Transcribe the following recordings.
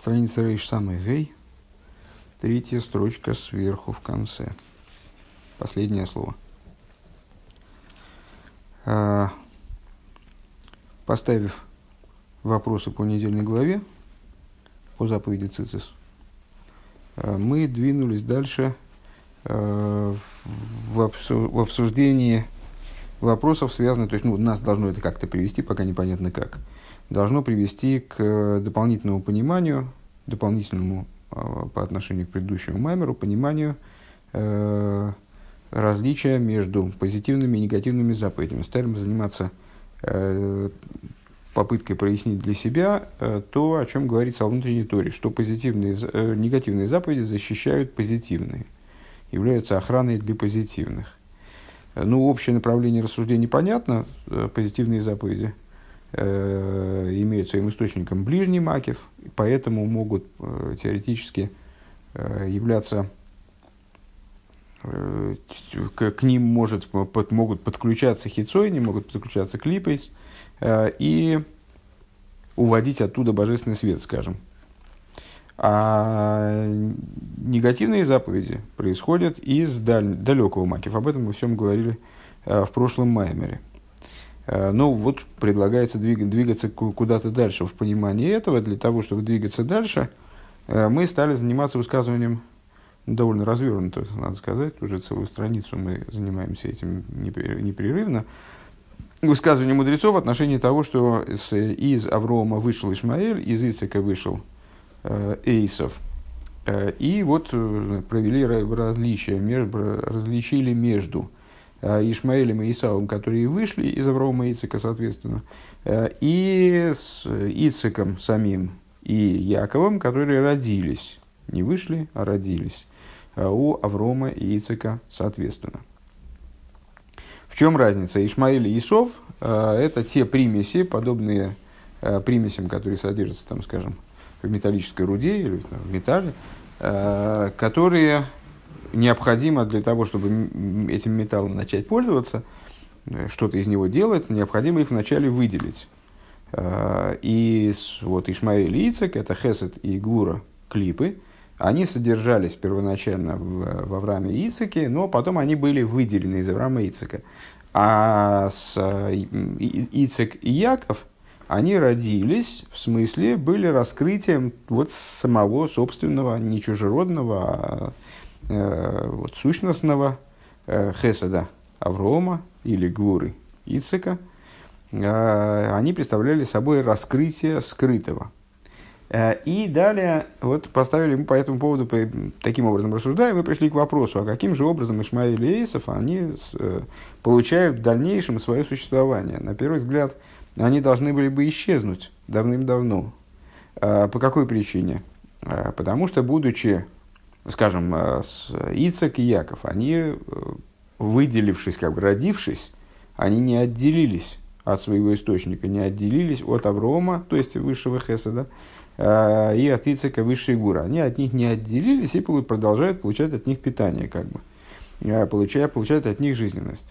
Страница Рейш самый Гей, третья строчка сверху в конце. Последнее слово. А, поставив вопросы по недельной главе, по заповеди Цицис, а, мы двинулись дальше а, в обсуждении вопросов, связанных, то есть ну, нас должно это как-то привести, пока непонятно как, должно привести к дополнительному пониманию, дополнительному э, по отношению к предыдущему маймеру, пониманию э, различия между позитивными и негативными заповедями. Стали заниматься э, попыткой прояснить для себя э, то, о чем говорится о внутренней торе, что позитивные, э, негативные заповеди защищают позитивные, являются охраной для позитивных. Ну, общее направление рассуждений понятно, э, позитивные заповеди э, имеют своим источником ближний макев, поэтому могут э, теоретически э, являться, э, к, к ним может, под, могут подключаться хитцой, не могут подключаться клипейс э, и уводить оттуда божественный свет, скажем. А негативные заповеди происходят из даль, далекого макив. Об этом мы всем говорили э, в прошлом маймере. Э, ну, вот предлагается двигать, двигаться куда-то дальше в понимании этого. Для того, чтобы двигаться дальше, э, мы стали заниматься высказыванием ну, довольно развернуто, надо сказать. Уже целую страницу мы занимаемся этим непрерывно. Высказывание мудрецов в отношении того, что из Аврома вышел Ишмаэль, из Ицека вышел Э, эйсов. И вот провели различия, различили между Ишмаэлем и Исавом, которые вышли из Авраама и Ицека, соответственно, и с Ицеком самим и Яковом, которые родились. Не вышли, а родились у Аврома и Ицека, соответственно. В чем разница? Ишмаэль и Исов – это те примеси, подобные примесям, которые содержатся, там, скажем, в металлической руде или в металле, э, которые необходимо для того, чтобы этим металлом начать пользоваться, э, что-то из него делать, необходимо их вначале выделить. Э, и вот Ишмаэль и Ицек, это Хесед и Гура клипы, они содержались первоначально в, в Аврааме и Ицеке, но потом они были выделены из Авраама и Ицека. А с Ицек и Яков – они родились, в смысле, были раскрытием вот самого собственного, не чужеродного, а э, вот, сущностного э, Хеседа Аврома или Гуры Ицека. Э, они представляли собой раскрытие скрытого. Э, и далее вот поставили мы по этому поводу, по, таким образом рассуждаем, мы пришли к вопросу, а каким же образом Ишмаэль и Эйсов, они э, получают в дальнейшем свое существование. На первый взгляд, они должны были бы исчезнуть давным-давно. А, по какой причине? А, потому что, будучи, скажем, а, Ицак и Яков, они, э, выделившись, как бы родившись, они не отделились от своего источника, не отделились от Аврома, то есть высшего Хеседа, и от Ицека высшей Гура. Они от них не отделились и продолжают получать от них питание, как бы, получая, получают от них жизненность.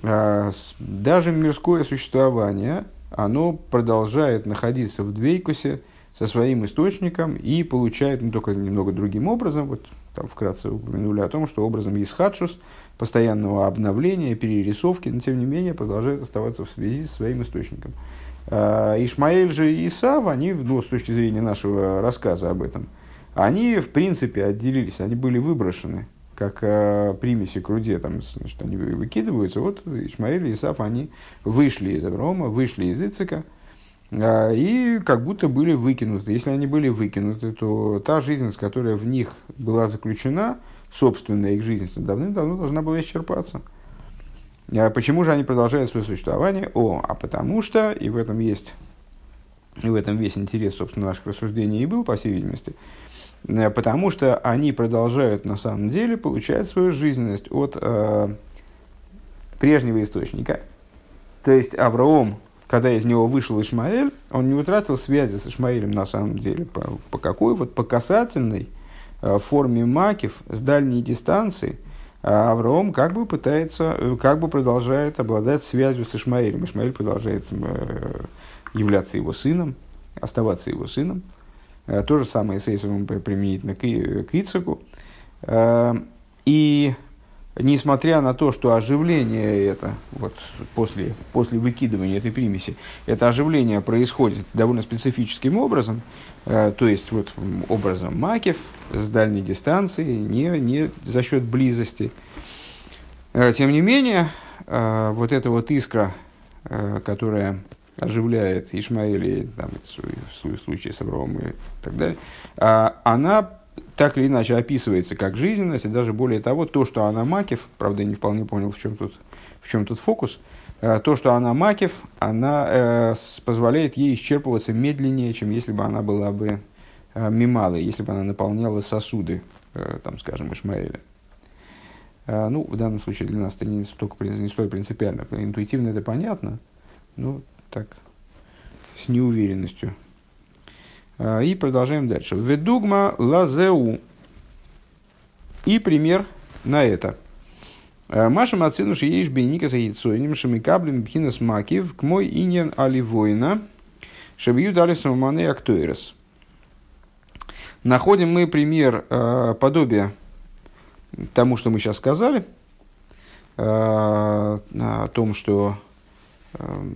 Даже мирское существование, оно продолжает находиться в Двейкусе со своим источником и получает, ну, только немного другим образом, вот там вкратце упомянули о том, что образом Исхадшус, постоянного обновления, перерисовки, но тем не менее продолжает оставаться в связи со своим источником. А, Ишмаэль же и Исав, они, ну, с точки зрения нашего рассказа об этом, они в принципе отделились, они были выброшены как э, примеси к руде, там, значит, они выкидываются. Вот Ишмаэль и Исаф, они вышли из Аврома, вышли из Ицика, и как будто были выкинуты. Если они были выкинуты, то та жизненность, которая в них была заключена, собственная их жизненность, давным-давно должна была исчерпаться. А почему же они продолжают свое существование? О, а потому что, и в этом есть, и в этом весь интерес, собственно, наших рассуждений и был, по всей видимости, Э, потому что они продолжают на самом деле получать свою жизненность от э, прежнего источника. То есть Авраам, когда из него вышел Ишмаэль, он не утратил связи с Ишмаэлем на самом деле. По, по какой? Вот по касательной э, форме макив с дальней дистанции а Авраам как бы пытается, э, как бы продолжает обладать связью с Ишмаэлем. Ишмаэль продолжает э, являться его сыном, оставаться его сыном. То же самое с Эйсовым применительно к, к Ицеку. И несмотря на то, что оживление это, вот после, после выкидывания этой примеси, это оживление происходит довольно специфическим образом, э, то есть вот образом макев с дальней дистанции, не, не за счет близости. Э, тем не менее, э, вот эта вот искра, э, которая оживляет Ишмаэля, там, в случае с Авраамом и так далее, э, она так или иначе описывается как жизненность, и даже более того, то, что она Макев, правда, я не вполне понял, в чем тут, в чем тут фокус, э, то, что она Макев, она э, позволяет ей исчерпываться медленнее, чем если бы она была бы э, мималой, если бы она наполняла сосуды, э, там, скажем, Ишмаэля. Э, ну, в данном случае для нас это не, столько, не столь принципиально. Интуитивно это понятно, ну, так, с неуверенностью и продолжаем дальше. Ведугма лазеу. И пример на это. А, Маша Мацинуш ешь бейника за яйцойним шамикаблем бхинас макив к мой иньян аливойна шабью дали самоманы актуэрес. Находим мы пример э, подобия тому, что мы сейчас сказали, э, о том, что э,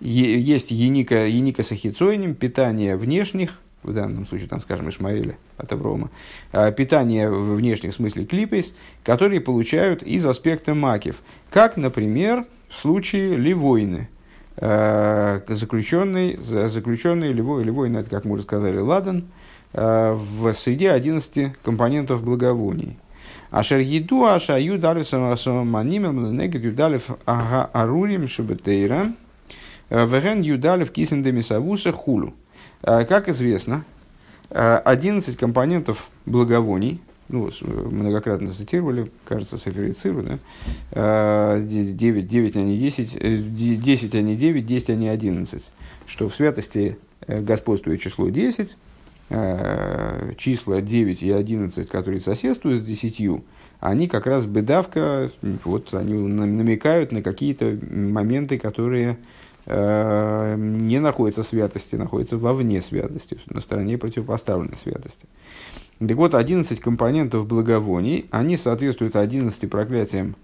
есть еника, еника с ахицоинем, питание внешних, в данном случае, там, скажем, Ишмаэля от Аврома, а, питание в внешних смысле клипейс, которые получают из аспекта макив. Как, например, в случае ливойны, а, заключенный, заключенный ливой, ливойны, это, как мы уже сказали, ладан, а, в среде 11 компонентов благовоний. Ашер еду ашаю далев самоманимем ленегет юдалев арурим шабетейра – Э, Веген юдалев кисен демисавуса хулу. Э, как известно, 11 э, компонентов благовоний, ну, многократно цитировали, кажется, Сеферициру, да? 9, 9, а не 10, 10, а не 9, 10, а не 11. Что в святости господствует число 10, числа 9 и 11, которые соседствуют с 10, они как раз бедавка, вот они намекают на какие-то моменты, которые не находится в святости, находится вовне святости, на стороне противопоставленной святости. Так вот, 11 компонентов благовоний, они соответствуют 11 проклятиям,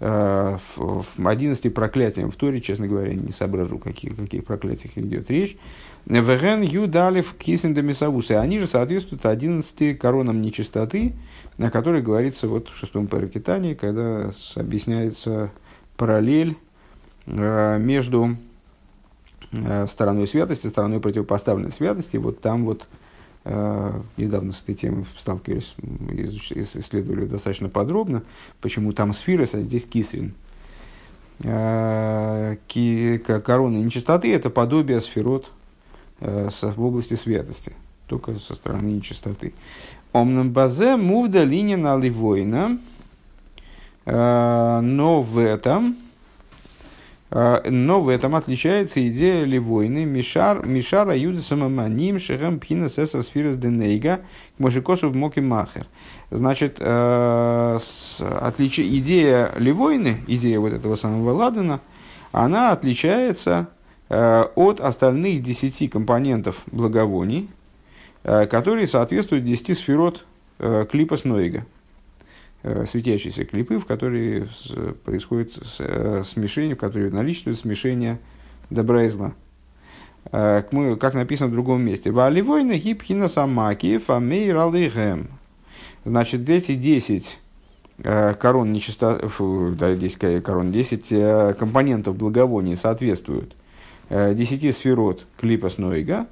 11 э, проклятиям в Торе, честно говоря, не соображу, каких, каких проклятиях идет речь. Веген юдалев кисендамисавусы, они же соответствуют 11 коронам нечистоты, на которой говорится вот в шестом паракитании, когда объясняется параллель э, между Э, стороной святости, стороной противопоставленной святости. Вот там вот э, недавно с этой темой сталкивались, исследовали достаточно подробно, почему там сфирос, а здесь кисрин. Э, корона нечистоты – это подобие сферот э, в области святости, только со стороны нечистоты. Омном базе мувда линия на ливойна, но в этом но в этом отличается идея Ливойны Мишар, Мишара Юда Самаманим Шехам Пхина Сеса Сфирас Денейга Мошикосу Моки Махер. Значит, э, отлич... идея Ливойны, идея вот этого самого Ладана, она отличается э, от остальных десяти компонентов благовоний, э, которые соответствуют десяти сферот клипа Снойга. Э, светящиеся клипы, в которые происходит э, смешение, в которые наличествует смешение добра и зла. Э, как написано в другом месте. Валивойна гипхина самаки фамей ралыгэм. Значит, эти 10 корон нечисто, фу, да, 10 корон, 10 компонентов благовония соответствуют 10 сферот клипа Снойга,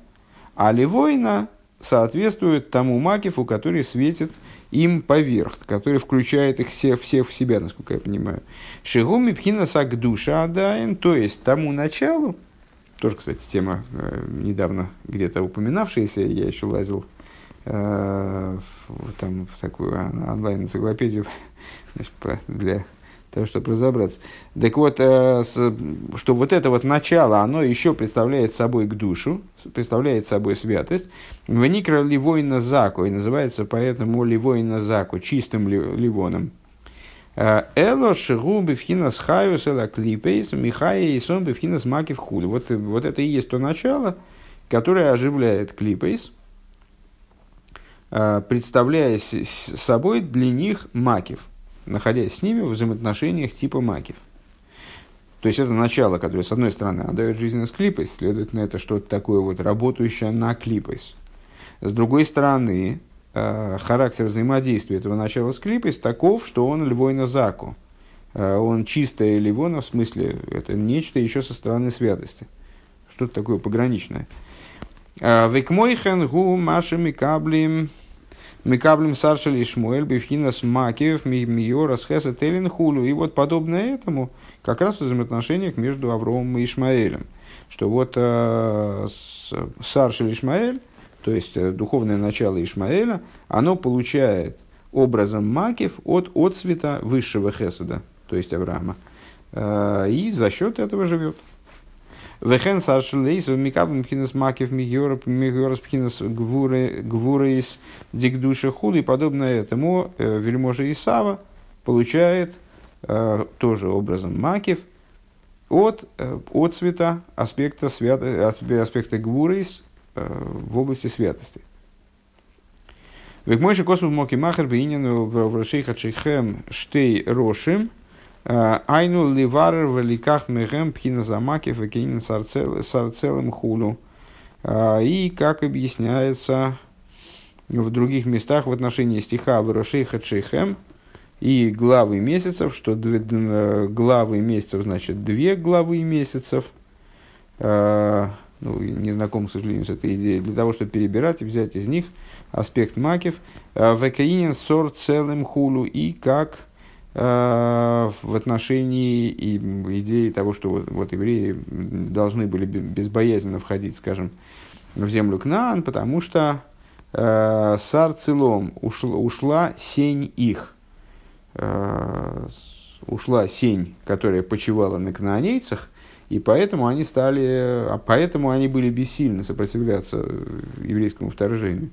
а ливойна соответствует тому макифу, который светит им поверх, который включает их всех, всех в себя, насколько я понимаю. Шигуми пхина душа адаем, то есть тому началу, тоже, кстати, тема э, недавно где-то упоминавшаяся, я еще лазил э, в, там, в такую онлайн-энциклопедию для того, чтобы разобраться. Так вот, э, что вот это вот начало, оно еще представляет собой к душу, представляет собой святость. Веникра ливойна заку, и называется поэтому ливойна заку, чистым ли, ливоном. Э, Эло шигу бифхинас хаюс эла клипейс, михая и сон бифхинас макив хули. Вот, вот это и есть то начало, которое оживляет клипейс, представляя собой для них макив, находясь с ними в взаимоотношениях типа макив. То есть это начало, которое, с одной стороны, отдает жизненность клипой, следовательно, это что-то такое вот работающее на клипой. С другой стороны, э, характер взаимодействия этого начала с клипой таков, что он львойна заку. Э, он чистая ливона, в смысле, это нечто еще со стороны святости. Что-то такое пограничное. Э, Векмойхен гу маши микаблим микаблим саршали шмуэль бифхинас макиев миорас хеса телин хулу. И вот подобное этому – как раз в взаимоотношениях между Авромом и Ишмаэлем. Что вот э, Саршель Ишмаэль, то есть э, духовное начало Ишмаэля, оно получает образом макив от отцвета высшего хеседа, то есть Авраама, э, и за счет этого живет. Вехен саршелейс в микабм пхинас макив мигиорас мигиорас пхинас гвурейс дикдуша хули, подобно этому э, вельможа Исава получает Э, тоже образом макив, от, э, от цвета аспекта, свято, аспекта гвурейс в области святости. Век мой космос моки махер бейнин в рашейха чейхем штей рошим, айну ливарер великах мехем пхина замакив векейнин сарцелем хулу. И, как объясняется в других местах в отношении стиха в рашейха чейхем, и главы месяцев, что две, главы месяцев значит две главы месяцев. Э, ну, не знаком, к сожалению, с этой идеей. Для того, чтобы перебирать и взять из них аспект макив. А, Векаинен сор целым хулу и как э, в отношении и идеи того, что вот, вот евреи должны были безбоязненно входить, скажем, в землю Кнаан, потому что э, сар ушла, ушла сень их. Э, ушла сень, которая почивала на кнаанейцах, и поэтому они стали, а поэтому они были бессильны сопротивляться еврейскому вторжению.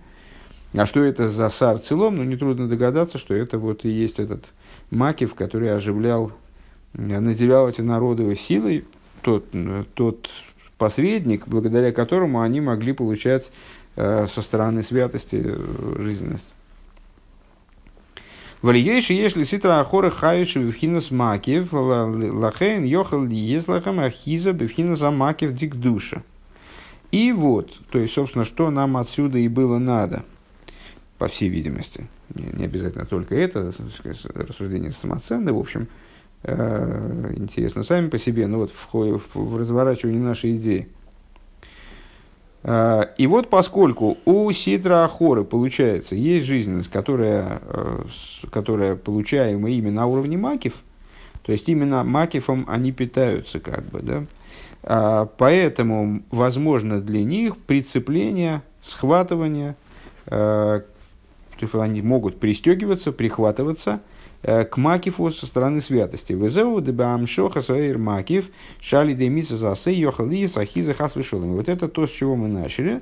А что это за сар целом? Ну, нетрудно догадаться, что это вот и есть этот Макив, который оживлял, наделял эти народы силой, тот, тот посредник, благодаря которому они могли получать э, со стороны святости э, жизненность. Валиейши если ситра ахора хающи бифхинас макив, лахейн йохал езлахам ахиза бифхинас дик душа. И вот, то есть, собственно, что нам отсюда и было надо, по всей видимости. Не, обязательно только это, рассуждение самоценное, в общем, э, интересно сами по себе, но вот в, в, в разворачивании нашей идеи – Э, и вот поскольку у Сидра Ахоры, получается, есть жизненность, которая, э, которая получаема именно на уровне макив, то есть именно макифом они питаются, как бы, да, а, поэтому возможно для них прицепление, схватывание, э, они могут пристегиваться, прихватываться – Э, к Макифу со стороны святости. Везеу дебам шоха саир Макиф, шали демиса засе йохали сахиза хасвешолом. Вот это то, с чего мы начали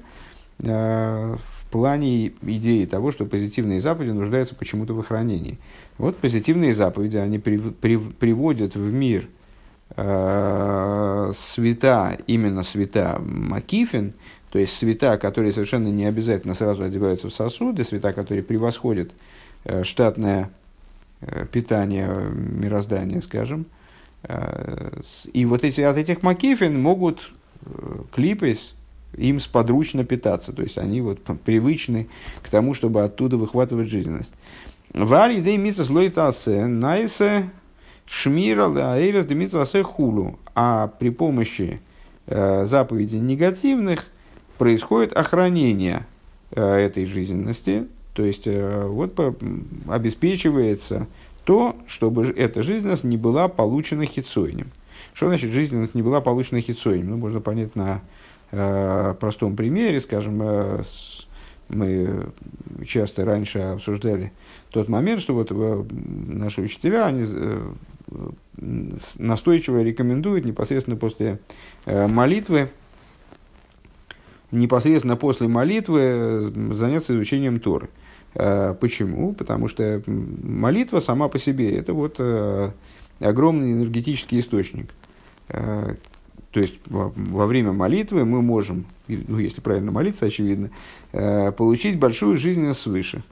э, в плане идеи того, что позитивные заповеди нуждаются почему-то в охранении. Вот позитивные заповеди, они при, при, приводят в мир э, света, именно света Макифин, то есть света, которые совершенно не обязательно сразу одеваются в сосуды, света, которые превосходят э, штатное Э, питания мироздания, скажем. Э, и вот эти, от этих макифин могут э, клипес им сподручно питаться, то есть они вот привычны к тому, чтобы оттуда выхватывать жизненность. Вали дей мисас лойтасе найсе шмира лаэйрес демитасе хулу. А при помощи э, заповедей негативных происходит охранение э, этой жизненности, то есть, э, вот обеспечивается то, чтобы эта жизненность не была получена хитсойнем. Что значит жизненность не была получена хитсойнем? Ну, можно понять на э, простом примере, скажем, э, с, мы часто раньше обсуждали тот момент, что вот э, наши учителя, они э, настойчиво рекомендуют непосредственно после э, молитвы непосредственно после молитвы заняться изучением Торы. Э, почему? Потому что молитва сама по себе – это вот э, огромный энергетический источник. Э, То есть во, время молитвы мы можем, ну если правильно молиться, очевидно, э, получить большую жизненность свыше.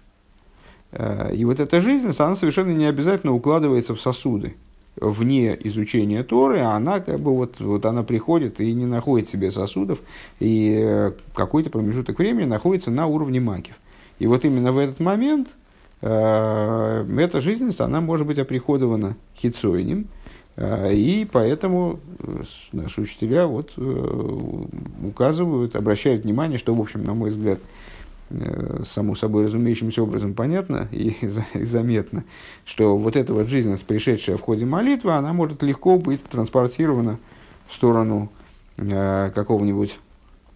Э, и вот эта жизненность, она совершенно не обязательно укладывается в сосуды вне изучения Торы, а она как бы вот, вот она приходит и не находит себе сосудов, и э, какой-то промежуток времени находится на уровне макив. И вот именно в этот момент э, эта жизненность, она может быть оприходована хитсойнем, э, и поэтому э, наши учителя вот, указывают, обращают внимание, что, в общем, на мой взгляд, само собой разумеющимся образом понятно и, и заметно, что вот эта вот жизненность, пришедшая в ходе молитвы, она может легко быть транспортирована в сторону э, какого-нибудь,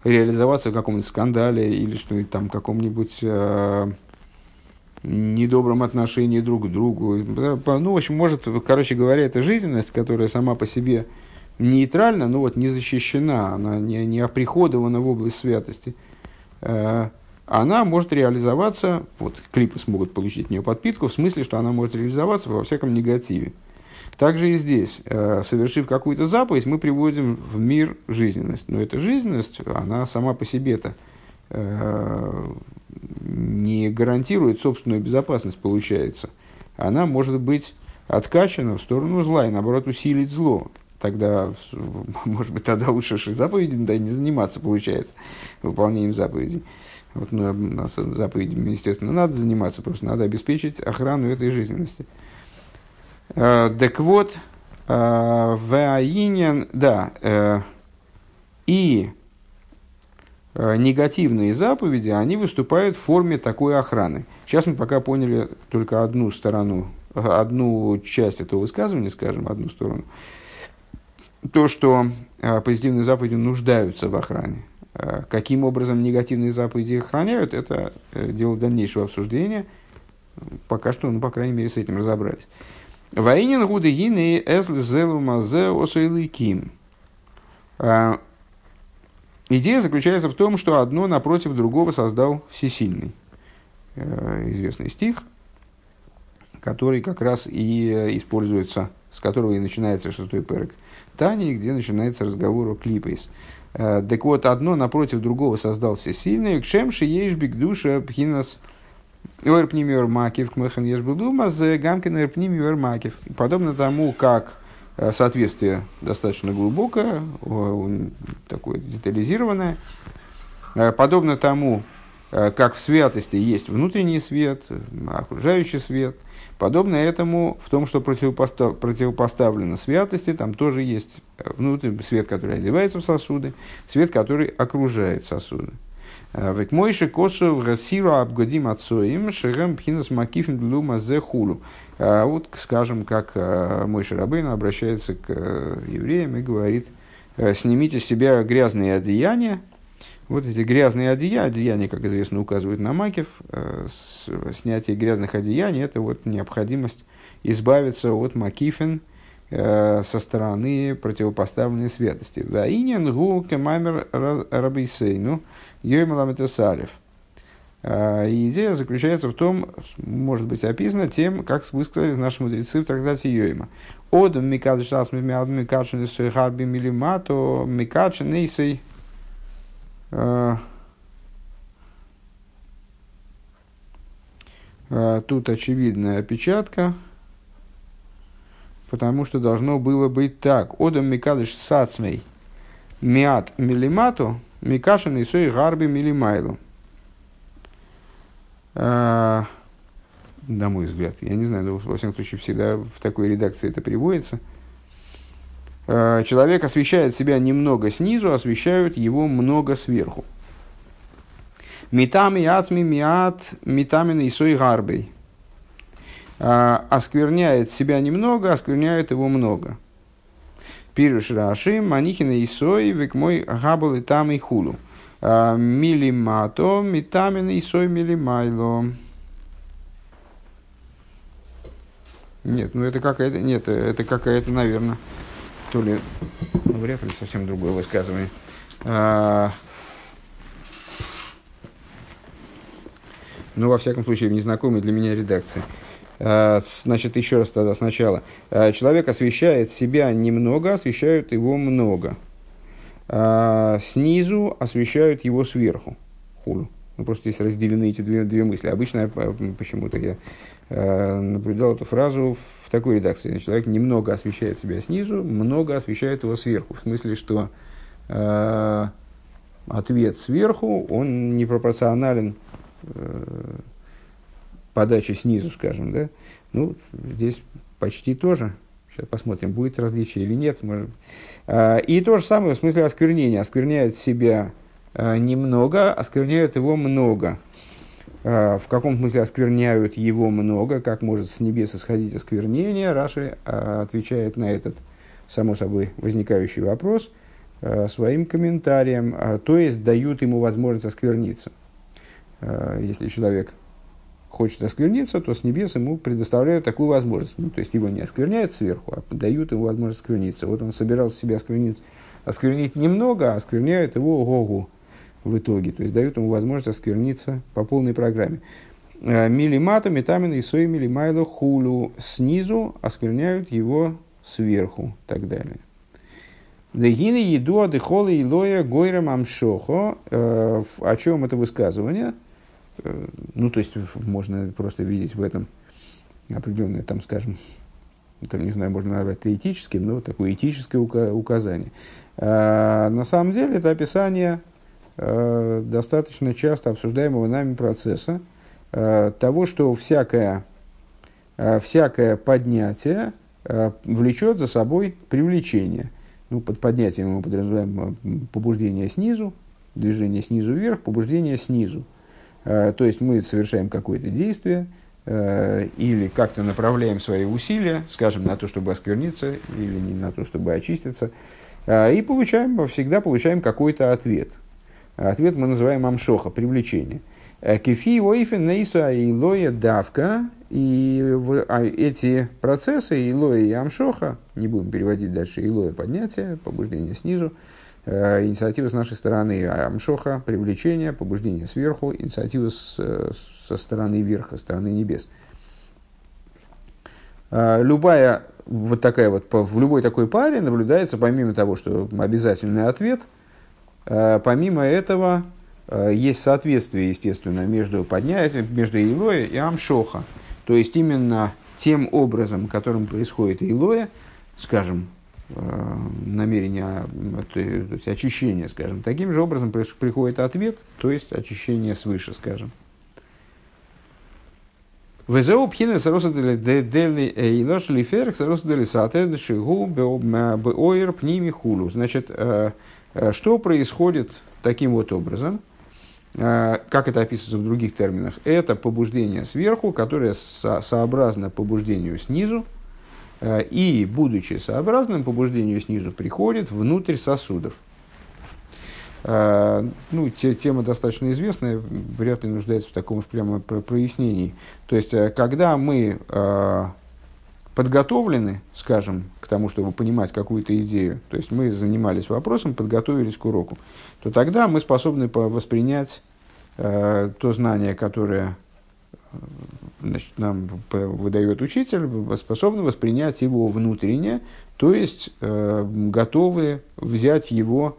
реализоваться в каком-нибудь скандале или что-нибудь там, каком-нибудь э, недобром отношении друг к другу. Ну, в общем, может, короче говоря, это жизненность, которая сама по себе нейтральна, но вот не защищена, она не, не оприходована в область святости. Э, она может реализоваться, вот клипы смогут получить от нее подпитку, в смысле, что она может реализоваться во всяком негативе. Также и здесь, э, совершив какую-то заповедь, мы приводим в мир жизненность. Но эта жизненность, она сама по себе-то э, не гарантирует собственную безопасность, получается. Она может быть откачана в сторону зла и, наоборот, усилить зло. Тогда, может быть, тогда лучше заповедями да, не заниматься, получается, выполнением заповедей. Вот, ну, нас заповедями, естественно, надо заниматься, просто надо обеспечить охрану этой жизненности. Э, так вот, э, Ваинен, да, э, и негативные заповеди, они выступают в форме такой охраны. Сейчас мы пока поняли только одну сторону, одну часть этого высказывания, скажем, одну сторону. То, что позитивные заповеди нуждаются в охране. Э, каким образом негативные заповеди охраняют, это э, дело дальнейшего обсуждения. Пока что, ну, по крайней мере, с этим разобрались. Ваинин гуды гины эзл зелу мазе осуэлыким. Э, идея заключается в том, что одно напротив другого создал всесильный. Известный стих, который как раз и используется, с которого и начинается шестой перек Тани, где начинается разговор о клипейс. Э, так вот, одно напротив другого создал всесильный. Кшем шиешбик душа пхинас Ойрпнимер макив кмехан ешбудума за гамкин ойрпнимер макив. Подобно тому, как э, соответствие достаточно глубокое, такое детализированное, э, подобно тому, как в святости есть внутренний свет, окружающий свет, Подобно этому в том, что противопостав, противопоставлено святости, там тоже есть э, внутренний свет, который одевается в сосуды, свет, который окружает сосуды. Э, Век мойши косу в Расиру обгодим отцоим шерем пхинас макифим длума зе хулу. Э, вот, скажем, как Мойши Рабейн обращается к евреям и говорит, снимите с себя грязные одеяния, вот эти грязные одеяния, одеяния, как известно, указывают на макев, э, снятие грязных одеяний – это вот необходимость избавиться от макифен э, со стороны противопоставленной святости. Ваинен гу кемамер рабисейну йоймаламетесалев. Э, и идея заключается в том, может быть описана тем, как высказали наши мудрецы в трактате Йойма. Одам микадыш асми микадшин харби милимато микадшин нейсей а, тут очевидная опечатка, потому что должно было быть так. Одам микадыш сацмей миат милимату микашин и сой гарби милимайлу. А, на мой взгляд, я не знаю, но во всяком случае всегда в такой редакции это приводится – Э, человек освещает себя немного снизу, освещают его много сверху. Митами ацми миат митамин и сой гарбей. Э, оскверняет себя немного, оскверняет его много. Пируш Раши, Манихина и Сой, век мой габал и там и хулу. Э, милимато, митамин и сой милимайло. Нет, ну это какая-то, нет, это какая-то, наверное, то ли, ну, вряд ли совсем другое высказывание. А, ну, во всяком случае, в незнакомой для меня редакции. А, значит, еще раз тогда сначала. А, человек освещает себя немного, освещают его много. а, снизу освещают его сверху. Хулю. Ну, просто здесь разделены эти две, две мысли. Обычно почему-то я э, наблюдал эту фразу в такой редакции. Человек немного освещает себя снизу, много освещает его сверху. В смысле, что э, ответ сверху, он непропорционален э, подаче снизу, скажем, да. Ну, здесь почти тоже. Сейчас посмотрим, будет различие или нет. Может. А, и то же самое в смысле осквернения. Оскверняет себя а, немного, оскверняют его много. А, в каком смысле оскверняют его много, как может с небес исходить осквернение, Раши отвечает на этот, само собой, возникающий вопрос своим комментарием, то есть дают ему возможность оскверниться. Если человек хочет оскверниться, то с небес ему предоставляют такую возможность. Ну, то есть его не оскверняют сверху, а дают ему возможность оскверниться. Вот он собирался себя осквернить, осквернить немного, а оскверняют его гогу в итоге. То есть дают ему возможность оскверниться по полной программе. Э, милимату, метамин и сои милимайло хулу. Снизу оскверняют его сверху и так далее. Дегины еду адыхола и лоя гойрам амшохо. Э, о чем это высказывание? Э, ну, то есть, можно просто видеть в этом определенное, там, скажем, это, не знаю, можно назвать это этическим, но такое этическое указание. На самом деле, это описание а, достаточно часто обсуждаемого нами процесса а, того, что всякое, а, всякое поднятие а, влечет за собой привлечение. Ну, под поднятием мы подразумеваем побуждение снизу, движение снизу вверх, побуждение снизу. Э, то есть мы совершаем какое-то действие э, или как-то направляем свои усилия, скажем, на то, чтобы оскверниться или не на то, чтобы очиститься, э, и получаем, всегда получаем какой-то ответ. Ответ мы называем амшоха, привлечение. Кефи ойфен нейса и давка, и а эти процессы, илоя и амшоха, не будем переводить дальше, илоя поднятие, побуждение снизу, Э, инициатива с нашей стороны Амшоха, привлечение, побуждение сверху, инициатива с, со стороны верха, стороны небес. Э, любая вот такая вот, в любой такой паре наблюдается, помимо того, что обязательный ответ, э, помимо этого есть соответствие, естественно, между поднятием, между Илоя и Амшоха. То есть именно тем образом, которым происходит Илоя, скажем, Э, намерение, то есть очищение, скажем. Таким же образом приходит ответ, то есть очищение свыше, скажем. Везеу пхина сароса дели эйлош лиферк сароса дели сате шигу беойр пними хулу. Значит, э, э, что происходит таким вот образом, как это описывается в других терминах, это побуждение сверху, которое сообразно побуждению снизу, Э, и, будучи сообразным побуждению снизу, приходит внутрь сосудов. Э, ну, те, тема достаточно известная, вряд ли нуждается в таком уж прямо прояснении. То есть, э, когда мы подготовлены, скажем, к тому, чтобы понимать какую-то идею, то есть мы занимались вопросом, подготовились к уроку, то тогда мы способны воспринять то знание, которое значит, нам выдает учитель, способны воспринять его внутренне, то есть э, готовы взять его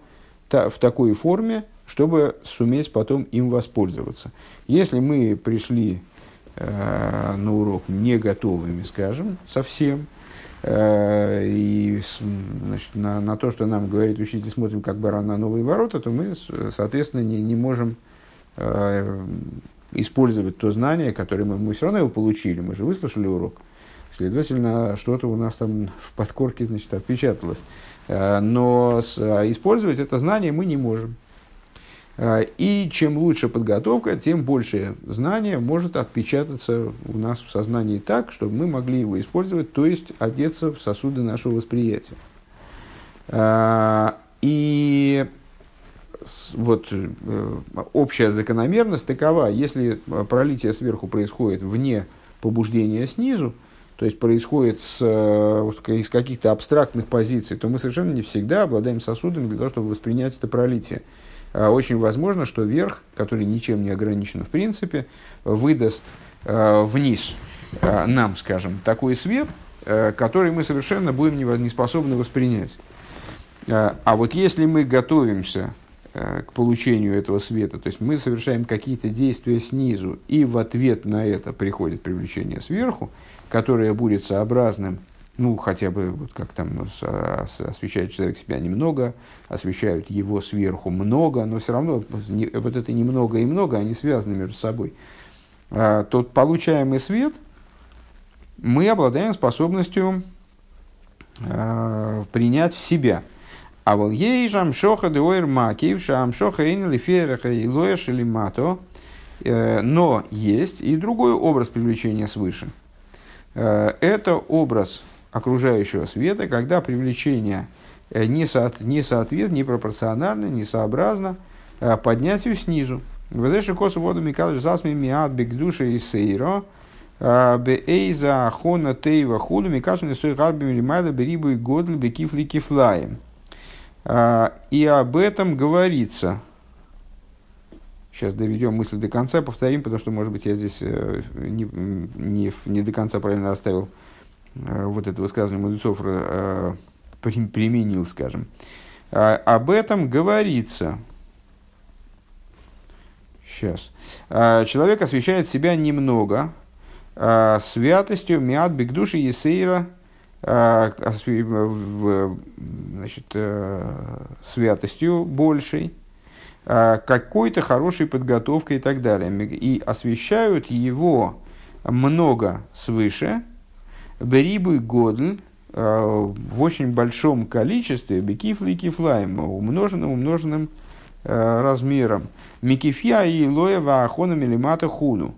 та, в такой форме, чтобы суметь потом им воспользоваться. Если мы пришли э, на урок не готовыми, скажем, совсем, э, и значит, на, на то, что нам говорит учитель, смотрим как баран на новые ворота, то мы, соответственно, не, не можем э, использовать то знание, которое мы, мы все равно его получили, мы же выслушали урок. Следовательно, что-то у нас там в подкорке значит, отпечаталось. Э, но а, использовать это знание мы не можем. Э, и чем лучше подготовка, тем больше знания может отпечататься у нас в сознании так, чтобы мы могли его использовать, то есть одеться в сосуды нашего восприятия. Э, и вот э, общая закономерность такова, если пролитие сверху происходит вне побуждения снизу, то есть происходит с, э, из каких-то абстрактных позиций, то мы совершенно не всегда обладаем сосудами для того, чтобы воспринять это пролитие. А очень возможно, что верх, который ничем не ограничен в принципе, выдаст э, вниз нам, скажем, такой свет, который мы совершенно будем не способны воспринять. А вот если мы готовимся к получению этого света, то есть мы совершаем какие-то действия снизу, и в ответ на это приходит привлечение сверху, которое будет сообразным ну, хотя бы, вот как там освещает человек себя немного, освещают его сверху много, но все равно вот это немного и много, они связаны между собой. А, тот получаемый свет мы обладаем способностью а, принять в себя. А вот ей шамшоха деойр макив, шамшоха эйн лифереха и лоэш или мато. Э, но есть и другой образ привлечения свыше. Э, это образ окружающего света, когда привлечение э, не, соот, не соответствует, не пропорционально, не сообразно э, поднятию снизу. Везеши косу воду микалыш засми миад бегдуши и сейро, э, бейза ахона тейва худу микашин и сой гарби милимайда берибу и годль бекифли кифлаем. И об этом говорится. Сейчас доведем мысль до конца, повторим, потому что, может быть, я здесь не, не, не до конца правильно расставил вот это высказывание мудрецов э, применил, скажем. А, об этом говорится. Сейчас. А, человек освещает себя немного а, святостью миат бигдуши есейра, значит, э, святостью большей, какой-то хорошей подготовкой и так далее. И освещают его много свыше – Берибу и Годль э, в очень большом количестве бекифли и кифлаем, умноженным, умноженным э, размером. Микифья и лоева ахона милимата хуну.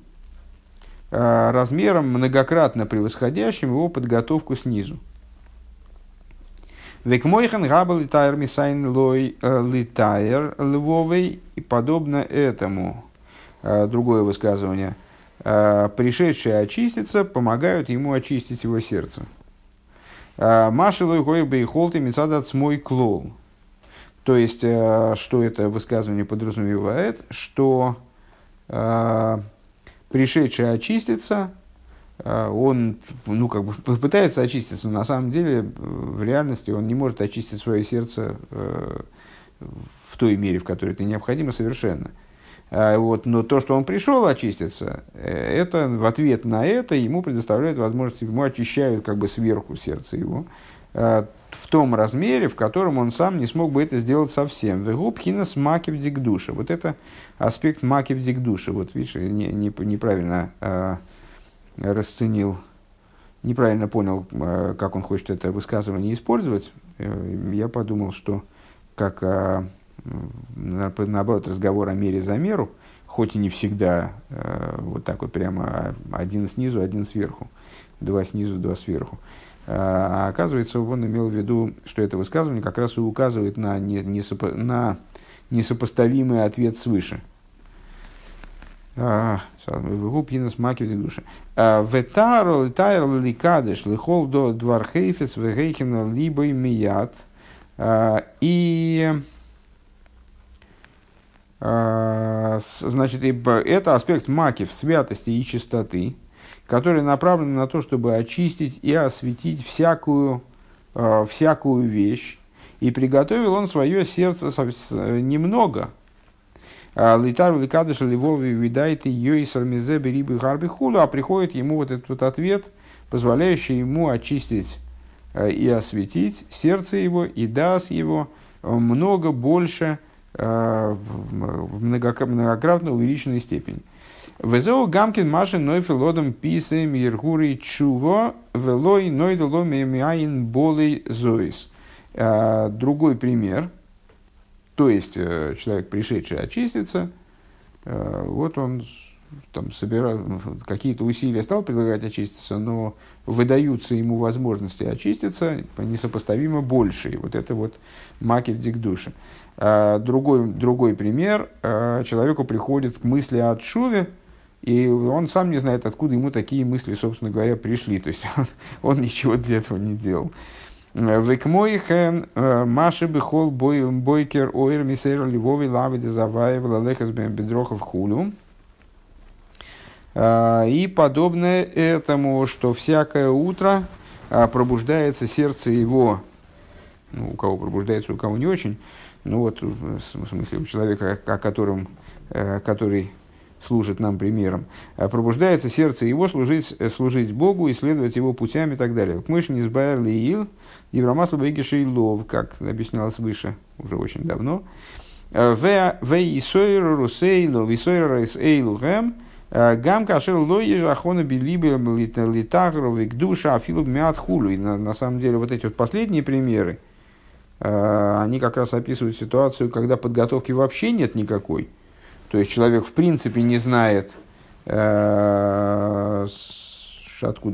Э, размером многократно превосходящим его подготовку снизу. Век мойхан габал литайр мисайн лой литайр львовый. И подобно этому, другое высказывание – пришедшие очиститься помогают ему очистить его сердце. Э, гойбе и холты мецадат смой клол. То есть, э, что это высказывание подразумевает, что пришедший очиститься, он ну, как бы пытается очиститься, но на самом деле в реальности он не может очистить свое сердце в той мере, в которой это необходимо совершенно. А, вот, но то, что он пришел очиститься, э, это в ответ на это ему предоставляют возможность, ему очищают как бы сверху сердце его а, в том размере, в котором он сам не смог бы это сделать совсем. Вегубхинас макив дикдуша. Вот это аспект макив дикдуша. Вот видишь, не, не, неправильно э, расценил, неправильно понял, э, как он хочет это высказывание использовать. Э, я подумал, что как э, наоборот, разговор о мере за меру, хоть и не всегда э, вот так вот прямо один снизу, один сверху, два снизу, два сверху. А, а оказывается, он имел в виду, что это высказывание как раз и указывает на, не, несопо, на несопоставимый ответ свыше. А, Пинас маки в душе. А, Ветаро литайр ликадыш лихол до двархейфес вегейхина либо мият. И а, значит, это аспект макив, святости и чистоты, который направлен на то, чтобы очистить и осветить всякую, а, всякую вещь. И приготовил он свое сердце немного. А, Литар ликадыш ливови видайте ее и сармизе берибы гарби хулу, а приходит ему вот этот вот ответ, позволяющий ему очистить и осветить сердце его и даст его много больше, Э, в многократно увеличенной степени. Везеу гамкин машин ной филодом писем иргури чуво велой ной дало мемиаин болей зоис. Э, другой пример. То есть, э, человек, пришедший очиститься, вот он там собирал какие-то усилия стал предлагать очиститься, но выдаются ему возможности очиститься несопоставимо больше. вот это вот макет дикдуши. А, другой, другой пример. А, человеку приходит к мысли о Шуве, и он сам не знает, откуда ему такие мысли, собственно говоря, пришли. То есть он, он ничего для этого не делал. Векмойхен а, Маши Бехол Бойкер Ойр Мисейр Львови Лави Дезаваев Лалехас Бедрохов Хулю. И подобное этому, что всякое утро пробуждается сердце его ну, у кого пробуждается, у кого не очень. Ну вот, в смысле, у человека, о котором, который служит нам примером, пробуждается сердце его служить, служить Богу, исследовать его путями и так далее. К мыши не избавил Иил, Евромасло Бегиши Лов, как объяснялось выше, уже очень давно. В Исойру Русейлу, в Исойру Рейсейлу Гэм, Гам кашер лои жахона билибе литагру душа афилу мят хулу. И на, на самом деле вот эти вот последние примеры, они как раз описывают ситуацию, когда подготовки вообще нет никакой. То есть человек в принципе не знает, откуда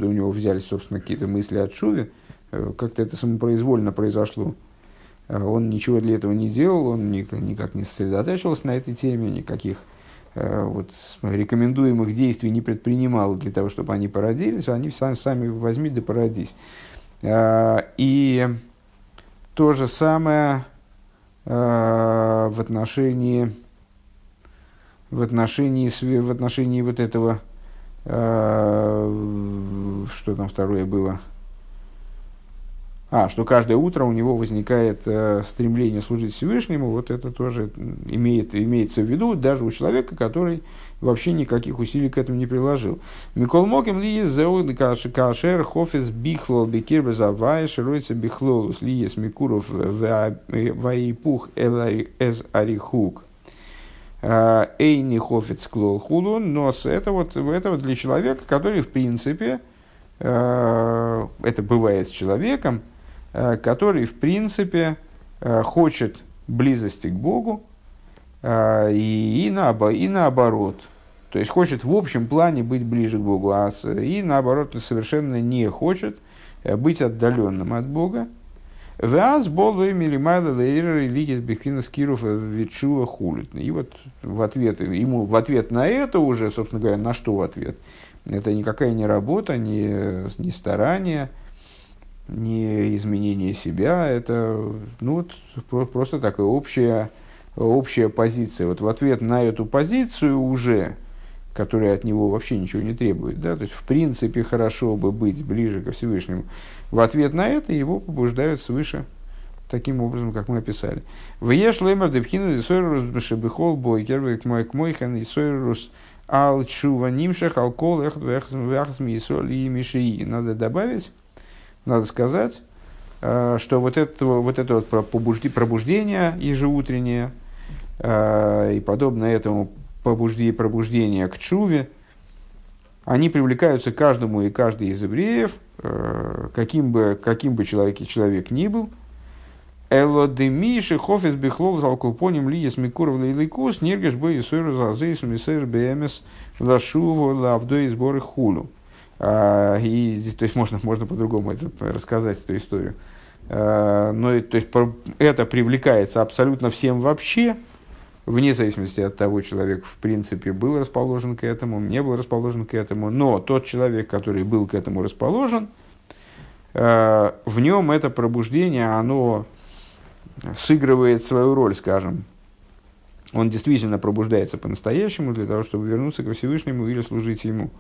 у него взялись, собственно, какие-то мысли от Шуви. Как-то это самопроизвольно произошло. Он ничего для этого не делал, он никак не сосредотачивался на этой теме, никаких Э, вот, рекомендуемых действий не предпринимал для того, чтобы они породились, они сами, сами возьми да породись. Э, и то же самое э, в отношении, в отношении, в отношении вот этого, что там второе было – а, что каждое утро у него возникает э, стремление служить Всевышнему, вот это тоже имеет, имеется в виду даже у человека, который вообще никаких усилий к этому не приложил. Микол Моким ли зеуд кашер хофис бихлол бекир безавай широится бихлолус ли микуров ваипух эз арихук э, эйни хофиц клол худу, но это вот, это вот для человека, который в принципе, э, это бывает с человеком, Э, который, в принципе, э, хочет близости к Богу э, и, и, на, и наоборот. То есть хочет в общем плане быть ближе к Богу, а и наоборот совершенно не хочет быть отдаленным от Бога. Веаз болу милимайда лейра религия бихинас киров хулит. И вот в ответ, ему в ответ на это уже, собственно говоря, на что в ответ? Это никакая не работа, не, не старание, не изменение себя, это ну, вот, просто такая общая, общая позиция. Вот в ответ на эту позицию уже, которая от него вообще ничего не требует, да, то есть в принципе хорошо бы быть ближе ко Всевышнему, в ответ на это его побуждают свыше таким образом, как мы описали. В еш лемер депхина десойрус шебихол бойкер век мой кмойхан и сойрус ал чува нимшах алкол эхт вяхзм и мишии. Надо добавить, надо сказать, э, что вот это вот, это вот пробуждение ежеутреннее э, и подобное этому пробуждение, к чуве, они привлекаются каждому и каждый из евреев, э, каким бы, каким бы человек, человек ни был. Элодемиши хофис бихлол залкулпоним ли есмикуров лейликус ниргеш бой исойру зазейс мисер бмс лашуву лавдой сборы хулу. А, и, то есть можно, можно по-другому это, рассказать эту историю. А, но то есть, это привлекается абсолютно всем вообще, вне зависимости от того, человек в принципе был расположен к этому, не был расположен к этому, но тот человек, который был к этому расположен, а, в нем это пробуждение, оно сыгрывает свою роль, скажем. Он действительно пробуждается по-настоящему для того, чтобы вернуться к Всевышнему или служить ему.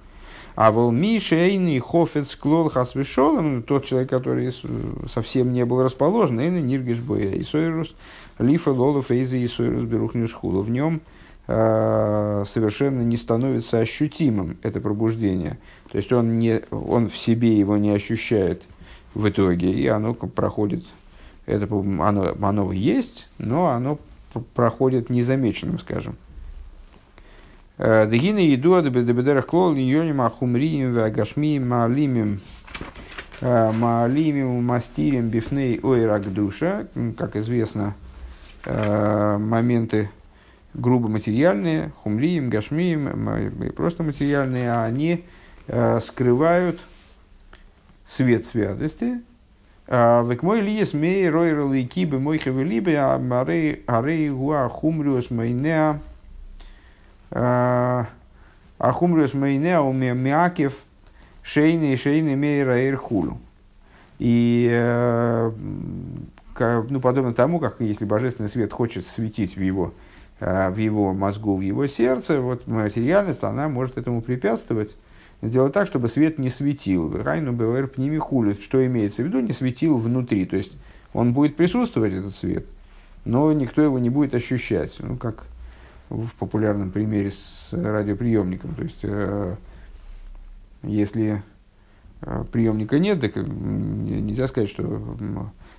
А вол Мишейный Хофец Клол Хасвишолом, тот человек, который совсем не был расположен, Эйна Ниргиш Боя Исойрус, Лифа Лола Фейза Исойрус Берухнюшхула. В нем э, совершенно не становится ощутимым это пробуждение. То есть он, не, он в себе его не ощущает в итоге, и оно проходит, это, оно, оно есть, но оно проходит незамеченным, скажем. Дегина еду ад бедерах клол ньоним ахумрием вагашмием маалимим маалимим мастирим бифней ойрак душа. Как известно, моменты грубо материальные, хумрием, гашмием, просто материальные, а они скрывают свет святости. Век мой лиес мей ройрал и кибы мой хавелибе, а арей гуа хумриус майнеа Ахумрус Мейнеа Миакев Шейны Шейны Мейра Эрхулу. И э, ну, подобно тому, как если божественный свет хочет светить в его, э, в его мозгу, в его сердце, вот материальность, она может этому препятствовать. Сделать так, чтобы свет не светил. Райну БВР пними хулит. Что имеется в виду? Не светил внутри. То есть Он будет присутствовать, этот свет, но никто его не будет ощущать. Ну, как в популярном примере с радиоприемником. То есть, э, если э, приемника нет, так нельзя сказать, что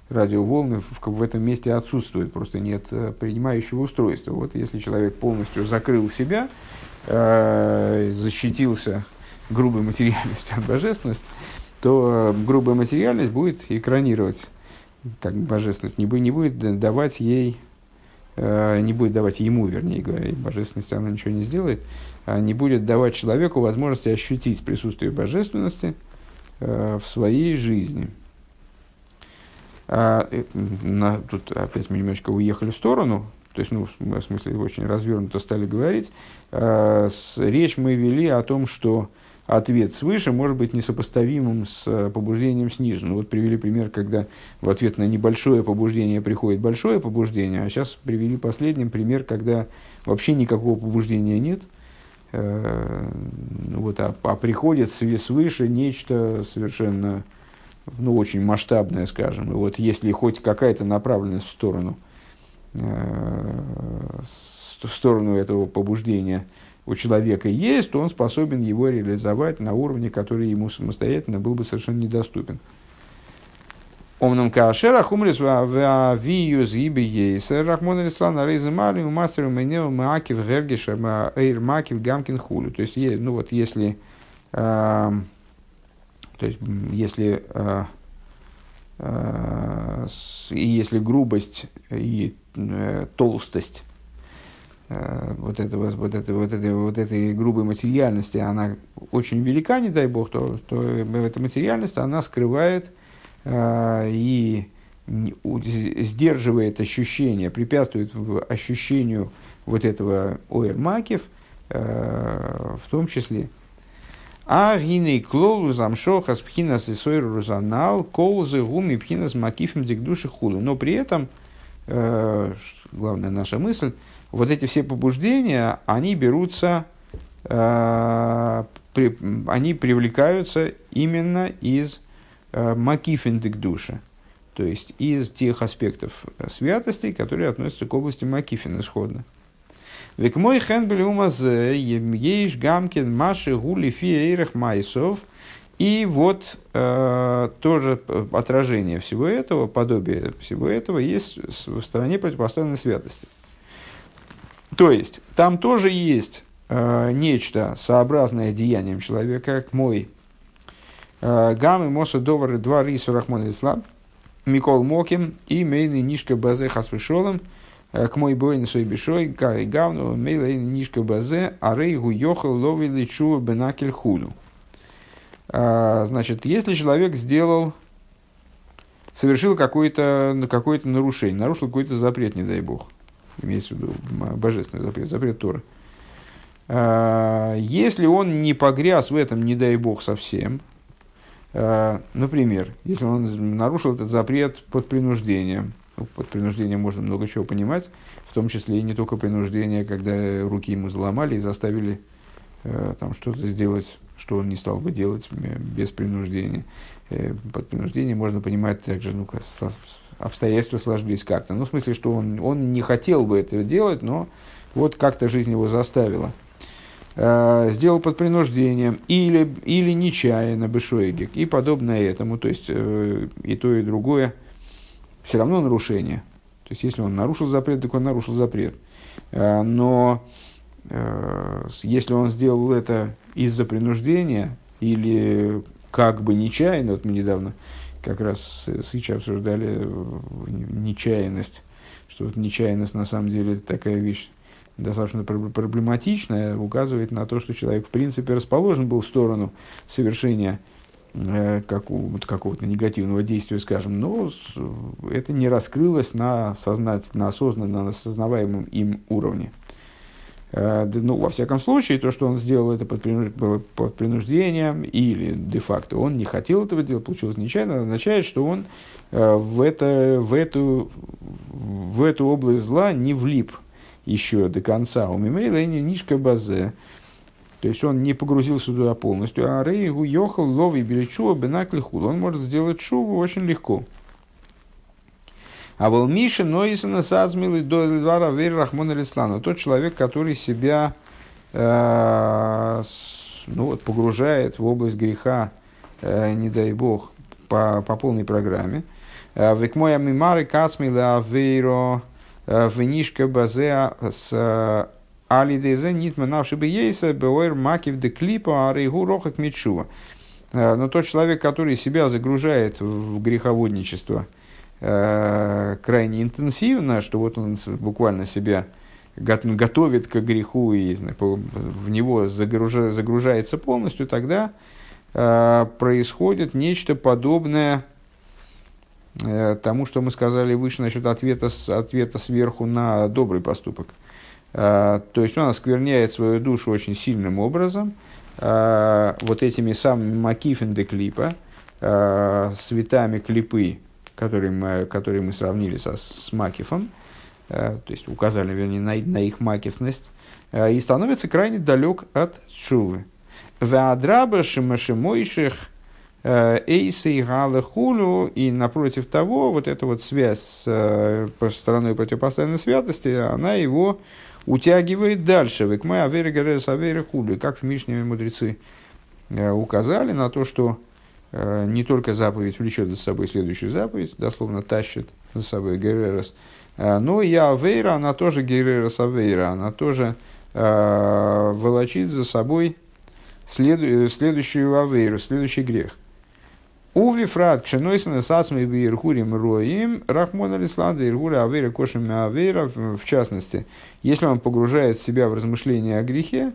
радиоволны в, в этом месте отсутствуют, просто нет э, принимающего устройства. Вот если человек полностью закрыл себя, э, защитился грубой материальностью от божественности, то э, грубая материальность будет экранировать как божественность, не, будет, не будет давать ей, не будет давать ему, вернее говоря, божественности она ничего не сделает, а не будет давать человеку возможности ощутить присутствие божественности э, в своей жизни. А, э, на, тут опять мы немножечко уехали в сторону, то есть, ну, в смысле, очень развернуто стали говорить. А, с, речь мы вели о том, что ответ свыше может быть несопоставимым с э, побуждением снизу. Ну, вот привели пример, когда в ответ на небольшое побуждение приходит большое побуждение, а сейчас привели последним пример, когда вообще никакого побуждения нет, э, вот, а, а приходит свыше нечто совершенно ну, очень масштабная, скажем. И вот если хоть какая-то направленность в сторону, э, в сторону этого побуждения у человека есть, то он способен его реализовать на уровне, который ему самостоятельно был бы совершенно недоступен. Омнам кашера хумрис виюз гиби ейсер рахмон рислан рейза мали у мастеру менеу маакив гергиша эйр макив гамкин хулю. То есть, ну вот если э, то есть, если, э, э, если грубость и э, толстость вот, этого, вот, это, вот, этой, вот этой грубой материальности, она очень велика, не дай бог, то, то эта материальность, она скрывает э, и сдерживает ощущение, препятствует ощущению вот этого оэр-макев, э, в том числе а гиней клолу замшоха с пхинас и сойру рузанал, колзы гуми пхинас макифим дикдуши хулу. Но при этом, э, главная наша мысль, вот эти все побуждения, они берутся, э, при, они привлекаются именно из э, макифин дикдуши. То есть из тех аспектов святости, которые относятся к области макифин исходно. Век мой хенбель умазе еш гамкин маши гули фиейрах майсов. И вот э, тоже отражение всего этого, подобие всего этого есть в стороне противопоставленной святости. То есть, там тоже есть э, нечто сообразное деянием человека, как мой э, гамы моса довары два рису рахмон ислам, Микол Моким и мейный нишка базе хасвешолом – Э, к мой бойн свой бешой, кай гавну, мейла нишка базе, а рейгу йохал ловили чува бенакель худу. А, значит, если человек сделал, совершил какое-то какое нарушение, нарушил какой-то запрет, не дай бог, имеется в виду божественный запрет, запрет Торы, а, если он не погряз в этом, не дай бог, совсем, а, например, если он нарушил этот запрет под принуждением, ну, под принуждением можно много чего понимать, в том числе и не только принуждение, когда руки ему заломали и заставили э, там что-то сделать, что он не стал бы делать без принуждения. Э, под принуждением можно понимать также, ну, обстоятельства сложились как-то. Ну, в смысле, что он, он не хотел бы это делать, но вот как-то жизнь его заставила. Э, сделал под принуждением или, или нечаянно бешоегик и подобное этому. То есть э, и то, и другое – все равно нарушение. То есть, если он нарушил запрет, так он нарушил запрет. А, но э, если он сделал это из-за принуждения или как бы нечаянно, вот мы недавно как раз с обсуждали нечаянность, что вот нечаянность на самом деле такая вещь достаточно проблематичная, указывает на то, что человек в принципе расположен был в сторону совершения Э, как, вот, какого-то негативного действия, скажем, но это не раскрылось на, сознать, на осознанно, на осознаваемом им уровне. Э, ну, во всяком случае, то, что он сделал это под, принуждением или де-факто он не хотел этого делать, получилось нечаянно, означает, что он э, в, это, в, эту, в эту область зла не влип еще до конца. У Мимейла нишка базе. То есть он не погрузился туда полностью, а Рейгу Йохал Лови Беличува Бенакли. Он может сделать шуву очень легко. А вол Миша Нойсона Сазмилы до Двара Вер Рахмона Лислану. Тот человек, который себя э, ну, вот, погружает в область греха, э, не дай бог, по, по полной программе. Э, Век моя мимары кацмила авейро венишка базеа с алидезе нитма навши бы ейса беойр макив де клипа арейгу рохак митшува. Но тот человек, который себя загружает в греховодничество, Э, крайне интенсивно, что вот он буквально себя готовит к греху и в него загружа, загружается полностью, тогда э, происходит нечто подобное э, тому, что мы сказали выше насчет ответа, ответа сверху на добрый поступок. Э, то есть он оскверняет свою душу очень сильным образом, э, вот этими самыми макифен де клипа, светами клипы, которые мы, которые мы сравнили со, с Макифом, э, то есть указали, вернее, на, на их макифность, э, и становится крайне далек от Шувы. Веадраба шимашимойших э, эйсы и хулю, и напротив того, вот эта вот связь с стороной противопоставленной святости, она его утягивает дальше. Векмай авери гарес авери хулю, как в Мишне мудрецы указали на то, что не только заповедь влечет за собой следующую заповедь, дословно тащит за собой Герерос, э, но и Авейра, она тоже Герерос Авейра, она тоже э, волочит за собой следу, следующую Авейру, следующий грех. Уви фрат кшенойсена сасмы би ирхурим роим рахмон алислада ирхура авейра кошами авейра в частности, если он погружает себя в размышления о грехе,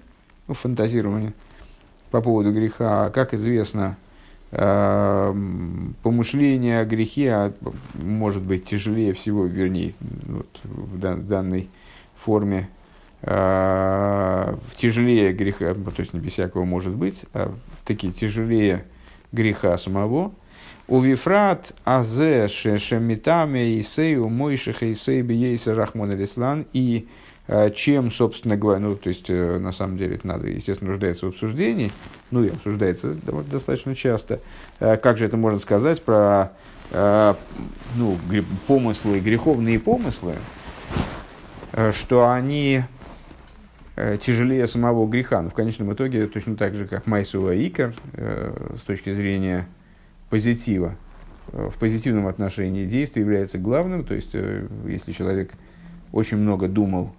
ну, фантазирование по поводу греха, как известно, Эм, помышление о грехе а, может быть тяжелее всего, вернее, вот, в данной форме э, тяжелее греха, то есть не без всякого может быть, а такие тяжелее греха самого. У вифрат азе шемитаме исею мойшиха исей бейса рахмон алислан и чем, собственно говоря, ну, то есть, э, на самом деле, это надо, естественно, нуждается в обсуждении, ну, и обсуждается достаточно часто. Э, как же это можно сказать про ну, помыслы, греховные помыслы, что они тяжелее самого греха. Но в конечном итоге, точно так же, как Майсуа Икар, с точки зрения позитива, в позитивном отношении действие является главным. То есть, если человек очень много думал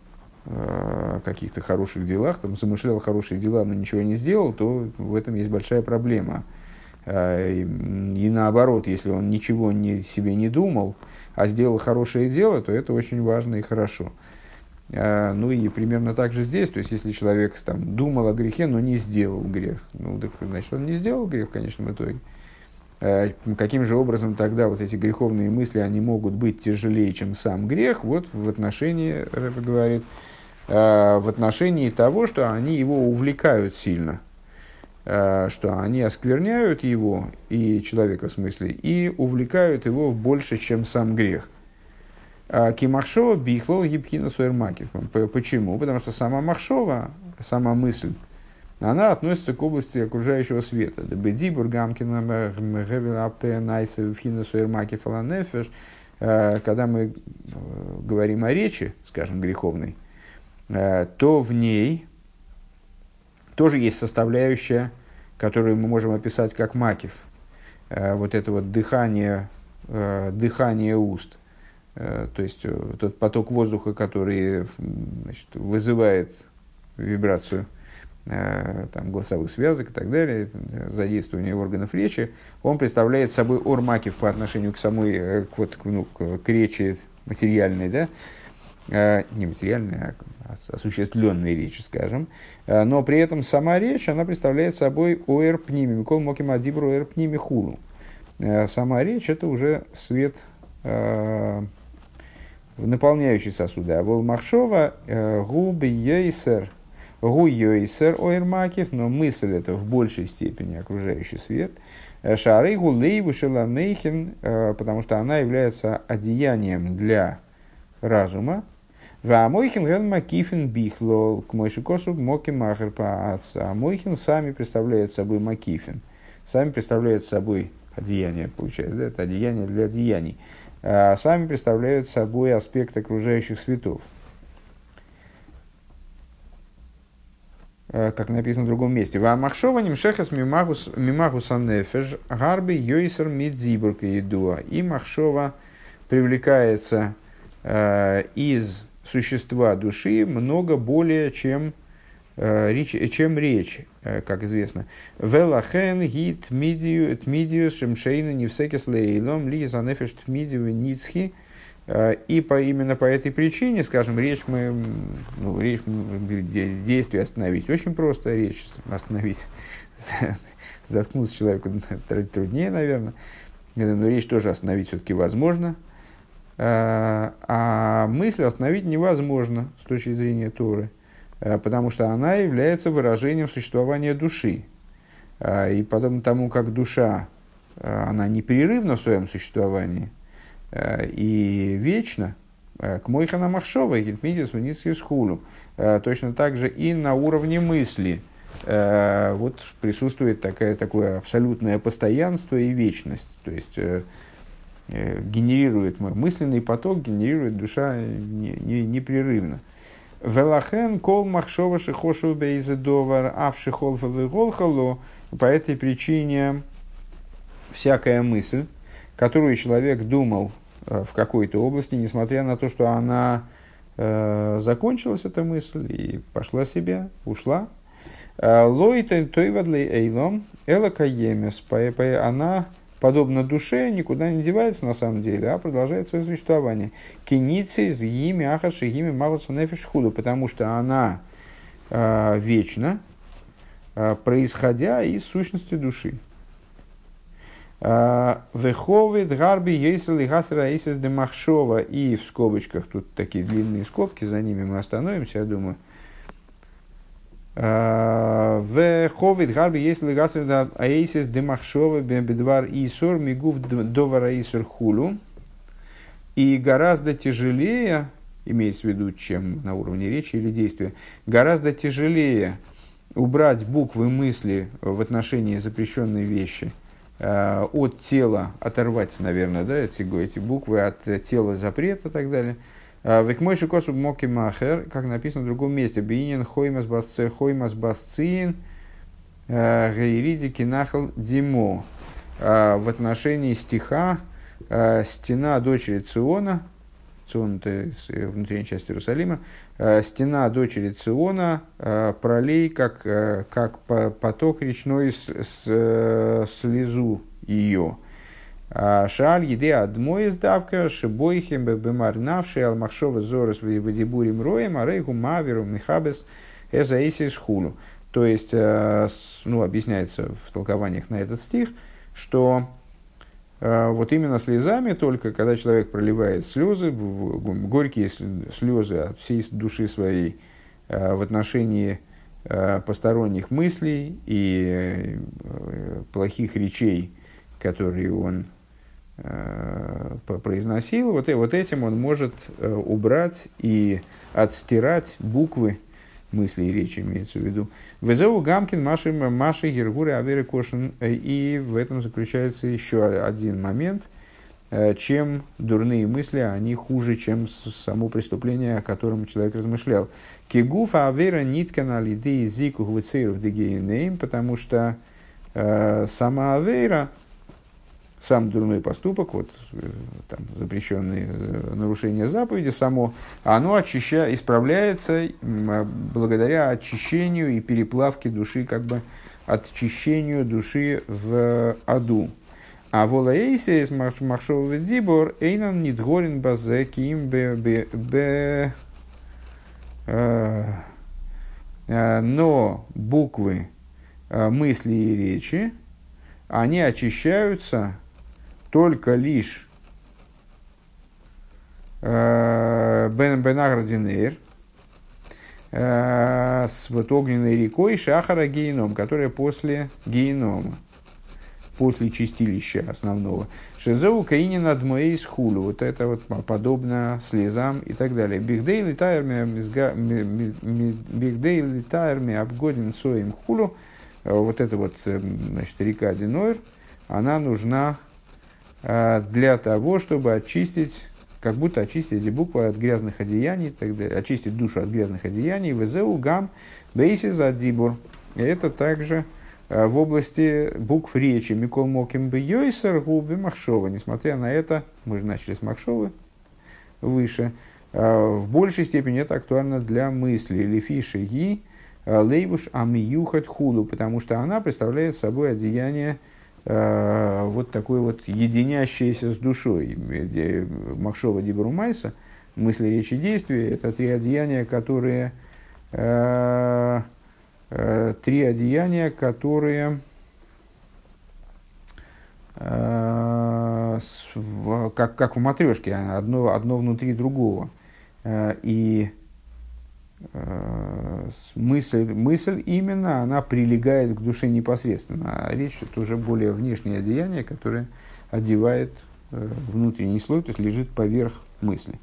Э, каких-то хороших делах, там, замышлял хорошие дела, но ничего не сделал, то в этом есть большая проблема. Э, и, наоборот, если он ничего не, себе не думал, а сделал хорошее дело, то это очень важно и хорошо. Э, ну и примерно так же здесь, то есть если человек там, думал о грехе, но не сделал грех, ну так значит он не сделал грех в конечном итоге. Каким же образом тогда вот эти греховные мысли, они могут быть тяжелее, чем сам грех? Вот в отношении, Рэбе говорит, в отношении того, что они его увлекают сильно, э, что они оскверняют его, и человека в смысле, и увлекают его больше, чем сам грех. А Кимахшова бихлол гибкина суэрмакив. Почему? Потому что сама Махшова, сама мысль, она относится к области окружающего света. Дебедибур гамкина э, когда мы говорим о речи, скажем, греховной, Э, то в ней тоже есть составляющая, которую мы можем описать как макив. Э, вот это вот дыхание, э, дыхание уст. То есть тот поток воздуха, который значит, вызывает вибрацию там, голосовых связок и так далее, задействование органов речи, он представляет собой ормакив по отношению к самой, к, вот, ну, к речи материальной, да, Э, не материальная, а осуществленная речь, скажем, э, но при этом сама речь, она представляет собой оэр пними, микол моким адибру оэр пними хулу. Э, сама речь – это уже свет, наполняющий сосуды. А вол махшова губ йейсер, гу йейсер оэр макив, но мысль – это в большей степени окружающий свет. Шары гу лейву шеламейхин, потому что она является одеянием для разума, а Мойхин ген макифин бихлол к мойшикосу моки махер А Мойхин сами представляют собой макифин. Сами представляют собой одеяние, получается, да, это одеяние для одеяний. а сами представляют собой аспект окружающих светов. как написано в другом месте. Ва махшова нимшехас мимагус анефеш гарби йойсер мидзибурка едуа. И махшова привлекается э, из существа души много более, чем, э, чем речь, э, как известно. Велахен гит тмидию тмидию шемшейна невсекес лейлом ли занефеш тмидию ницхи. Э, и по, именно по этой причине, скажем, речь мы, ну, речь, действие остановить очень просто, речь остановить, заткнуться человеку труднее, наверное, но речь тоже остановить все-таки возможно, а мысль остановить невозможно с точки зрения Торы, э, потому что она является выражением существования души. И подобно тому, как душа, она непрерывна в своем существовании – Э, и вечно, э, к Мойхана Махшова, Гитмидис Венисиус Хулу, э, точно так же и на уровне мысли вот присутствует такая, такое абсолютное постоянство и вечность. То есть генерирует мысленный поток, генерирует душа непрерывно. Велахен кол махшова шихошел бейзедовар авшихол голхало. По этой причине всякая мысль, которую человек думал Э, в какой-то области, несмотря на то, что она э, закончилась, эта мысль, и пошла себе, ушла. Э, Лойта тойвадли эйлом элакаемес. Она, подобно душе, никуда не девается на самом деле, а продолжает свое существование. Кеницы с гими ахаши гими магуса нефиш худу, потому что она э, вечна, э, происходя из сущности души. А, Веховид гарби ейсел и гасра эйсес де махшова. И в скобочках, тут такие длинные скобки, за ними мы остановимся, я думаю. А, Веховид гарби ейсел и гасра эйсес де махшова бедвар исур мигув довара исур хулу. И гораздо тяжелее, имеется в виду, чем на уровне речи или действия, гораздо тяжелее убрать буквы мысли в отношении запрещенной вещи – Э, от тела оторвать, наверное, да, эти, эти буквы от тела запрета и так далее. Э, Векмойши косу моки махер, как написано в другом месте, биинин хоймас басце хоймас басциин э, гейриди кинахал димо. В отношении стиха стена дочери Циона, Цион это внутренняя часть Иерусалима, стена дочери Циона пролей, как, как поток речной с, с, слезу ее. Шаль еде адмой издавка, шибойхем бемар навши, алмахшова зорос вадибурим роем, а рейху маверум михабес эзаисис хулу. То есть, ну, объясняется в толкованиях на этот стих, что вот именно слезами только, когда человек проливает слезы, горькие слезы от всей души своей в отношении посторонних мыслей и плохих речей, которые он э, произносил, вот, и вот этим он может э, убрать и отстирать буквы мысли и речи, имеется в виду. Везеу Гамкин Маши Маши Гергуры Аверы Кошин. И в этом заключается еще один момент, э, чем дурные мысли, они хуже, чем само преступление, о котором человек размышлял. Кигуфа Авера Ниткана Лиды Зику Гвицеров Дегейнейм, потому что э, сама Авера, сам дурной поступок, вот э, там, запрещенные э, нарушения заповеди, само, оно очища, исправляется а, благодаря очищению и переплавке души, как бы очищению души в аду. А волаэйсе из махшового дибор эйнан нидгорин базе ким бе бе э, но буквы мысли и речи, они очищаются только лишь э, Бен Бенаградинейр э, с вот огненной рекой Шахара Геном, которая после Генома, после чистилища основного. Шезеу Каинин Адмоэйс Хулу, вот это вот подобно слезам и так далее. Бигдей литайрми Бигдей литайрми обгоден соем хулу, э, вот эта вот значит, река Динойр, она нужна для того, чтобы очистить, как будто очистить эти буквы от грязных одеяний, тогда, очистить душу от грязных одеяний. Везеу гам бейсис адибур. Это также в области букв речи. Микол Моким Бейойсер губы Махшова. Несмотря на это, мы же начали с Махшовы выше, в большей степени это актуально для мысли. Лефиши и лейвуш амиюхат худу, потому что она представляет собой одеяние э, вот такой вот единящееся с душой. Махшова Дибрумайса, мысли, речи, действия, это три одеяния, которые э, э, три одеяния, которые э, с, в, как, как в матрешке, одно, одно внутри другого. Э, и Э, мысль, мысль именно, она прилегает к душе непосредственно. А речь это уже более внешнее одеяние, которое одевает э, внутренний слой, то есть лежит поверх мысли.